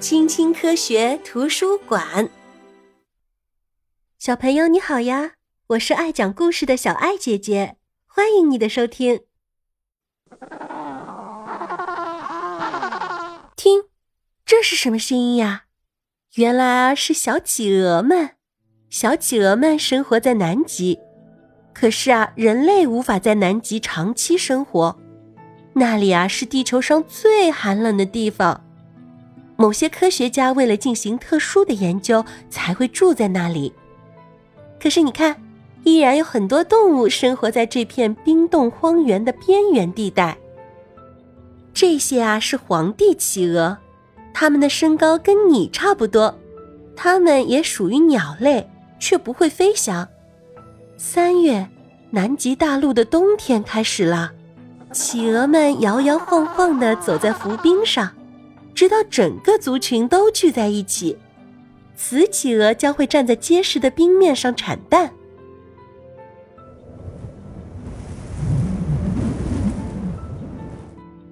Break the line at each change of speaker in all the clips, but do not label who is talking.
青青科学图书馆，小朋友你好呀！我是爱讲故事的小爱姐姐，欢迎你的收听。听，这是什么声音呀？原来啊，是小企鹅们。小企鹅们生活在南极，可是啊，人类无法在南极长期生活。那里啊，是地球上最寒冷的地方。某些科学家为了进行特殊的研究，才会住在那里。可是你看，依然有很多动物生活在这片冰冻荒原的边缘地带。这些啊，是皇帝企鹅，它们的身高跟你差不多，它们也属于鸟类，却不会飞翔。三月，南极大陆的冬天开始了。企鹅们摇摇晃晃地走在浮冰上，直到整个族群都聚在一起。雌企鹅将会站在结实的冰面上产蛋。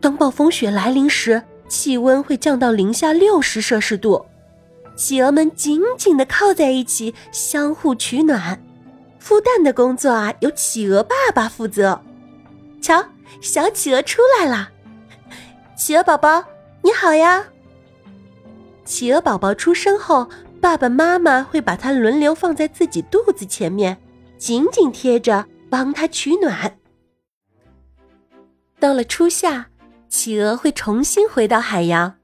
当暴风雪来临时，气温会降到零下六十摄氏度，企鹅们紧紧的靠在一起，相互取暖。孵蛋的工作啊，由企鹅爸爸负责。瞧。小企鹅出来了，企鹅宝宝，你好呀！企鹅宝宝出生后，爸爸妈妈会把它轮流放在自己肚子前面，紧紧贴着，帮它取暖。到了初夏，企鹅会重新回到海洋。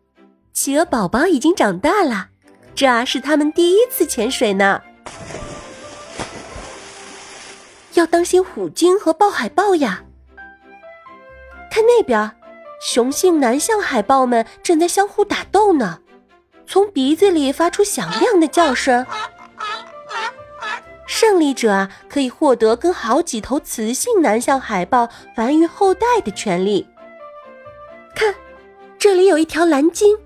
企鹅宝宝已经长大了，这是他们第一次潜水呢。要当心虎鲸和豹海豹呀！看那边，雄性南向海豹们正在相互打斗呢，从鼻子里发出响亮的叫声。胜利者啊，可以获得跟好几头雌性南向海豹繁育后代的权利。看，这里有一条蓝鲸，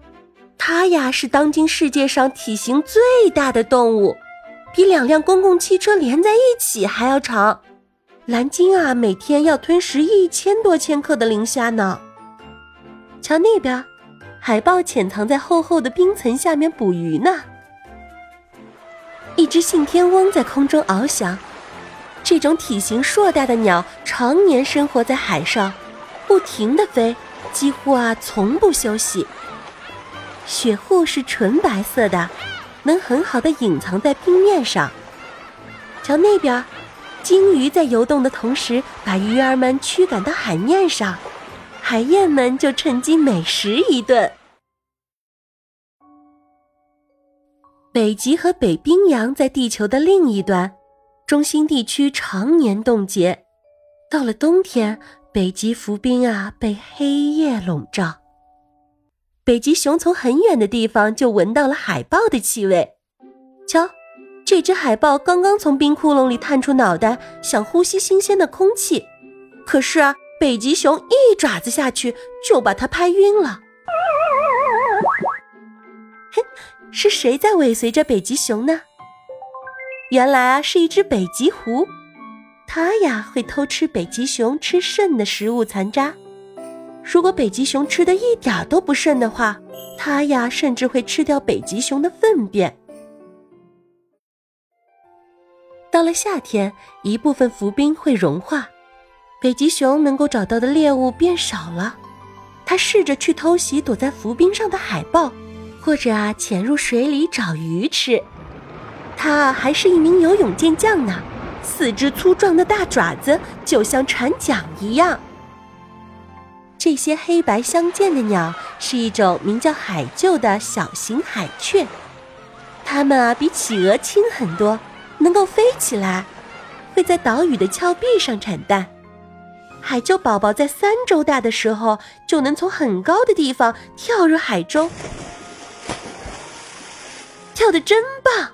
它呀是当今世界上体型最大的动物，比两辆公共汽车连在一起还要长。蓝鲸啊，每天要吞食一千多千克的磷虾呢。瞧那边，海豹潜藏在厚厚的冰层下面捕鱼呢。一只信天翁在空中翱翔，这种体型硕大的鸟常年生活在海上，不停地飞，几乎啊从不休息。雪护是纯白色的，能很好的隐藏在冰面上。瞧那边。鲸鱼在游动的同时，把鱼儿们驱赶到海面上，海燕们就趁机美食一顿。北极和北冰洋在地球的另一端，中心地区常年冻结。到了冬天，北极浮冰啊被黑夜笼罩。北极熊从很远的地方就闻到了海豹的气味，瞧。这只海豹刚刚从冰窟窿里探出脑袋，想呼吸新鲜的空气，可是啊，北极熊一爪子下去就把它拍晕了。嘿，是谁在尾随着北极熊呢？原来啊，是一只北极狐，它呀会偷吃北极熊吃剩的食物残渣。如果北极熊吃的一点都不剩的话，它呀甚至会吃掉北极熊的粪便。到了夏天，一部分浮冰会融化，北极熊能够找到的猎物变少了。它试着去偷袭躲在浮冰上的海豹，或者啊潜入水里找鱼吃。它还是一名游泳健将呢，四只粗壮的大爪子就像船桨一样。这些黑白相间的鸟是一种名叫海鹫的小型海雀，它们啊比企鹅轻很多。能够飞起来，会在岛屿的峭壁上产蛋。海鹫宝宝在三周大的时候，就能从很高的地方跳入海中，跳得真棒。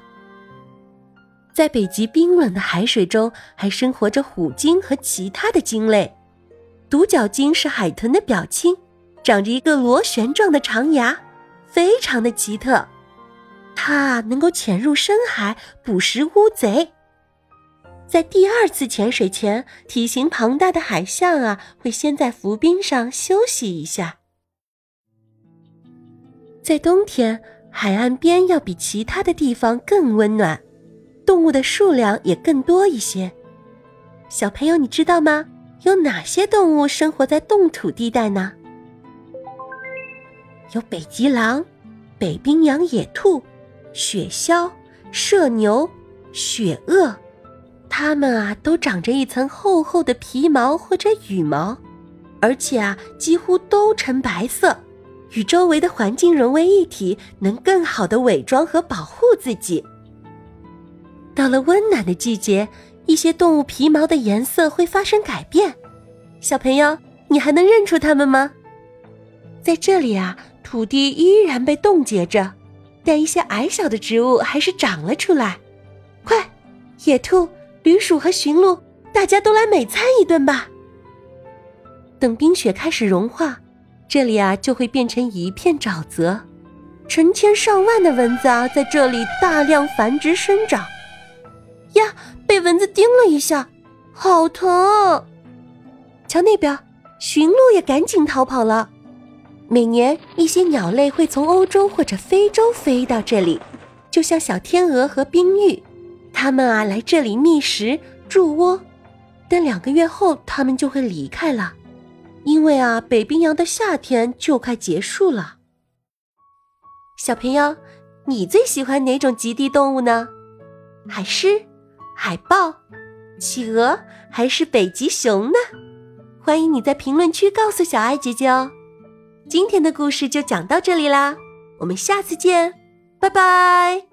在北极冰冷的海水中，还生活着虎鲸和其他的鲸类。独角鲸是海豚的表亲，长着一个螺旋状的长牙，非常的奇特。它能够潜入深海捕食乌贼。在第二次潜水前，体型庞大的海象啊会先在浮冰上休息一下。在冬天，海岸边要比其他的地方更温暖，动物的数量也更多一些。小朋友，你知道吗？有哪些动物生活在冻土地带呢？有北极狼、北冰洋野兔、雪鸮、麝牛、雪鳄，它们啊都长着一层厚厚的皮毛或者羽毛，而且啊几乎都呈白色。与周围的环境融为一体，能更好的伪装和保护自己。到了温暖的季节，一些动物皮毛的颜色会发生改变。小朋友，你还能认出它们吗？在这里啊，土地依然被冻结着，但一些矮小的植物还是长了出来。快，野兔、驴鼠和驯鹿，大家都来美餐一顿吧。等冰雪开始融化。这里啊，就会变成一片沼泽，成千上万的蚊子啊，在这里大量繁殖生长。呀，被蚊子叮了一下，好疼！瞧那边，驯鹿也赶紧逃跑了。每年，一些鸟类会从欧洲或者非洲飞到这里，就像小天鹅和冰玉，它们啊来这里觅食、筑窝，但两个月后，它们就会离开了。因为啊，北冰洋的夏天就快结束了。小朋友，你最喜欢哪种极地动物呢？海狮、海豹、企鹅还是北极熊呢？欢迎你在评论区告诉小爱姐姐哦。今天的故事就讲到这里啦，我们下次见，拜拜。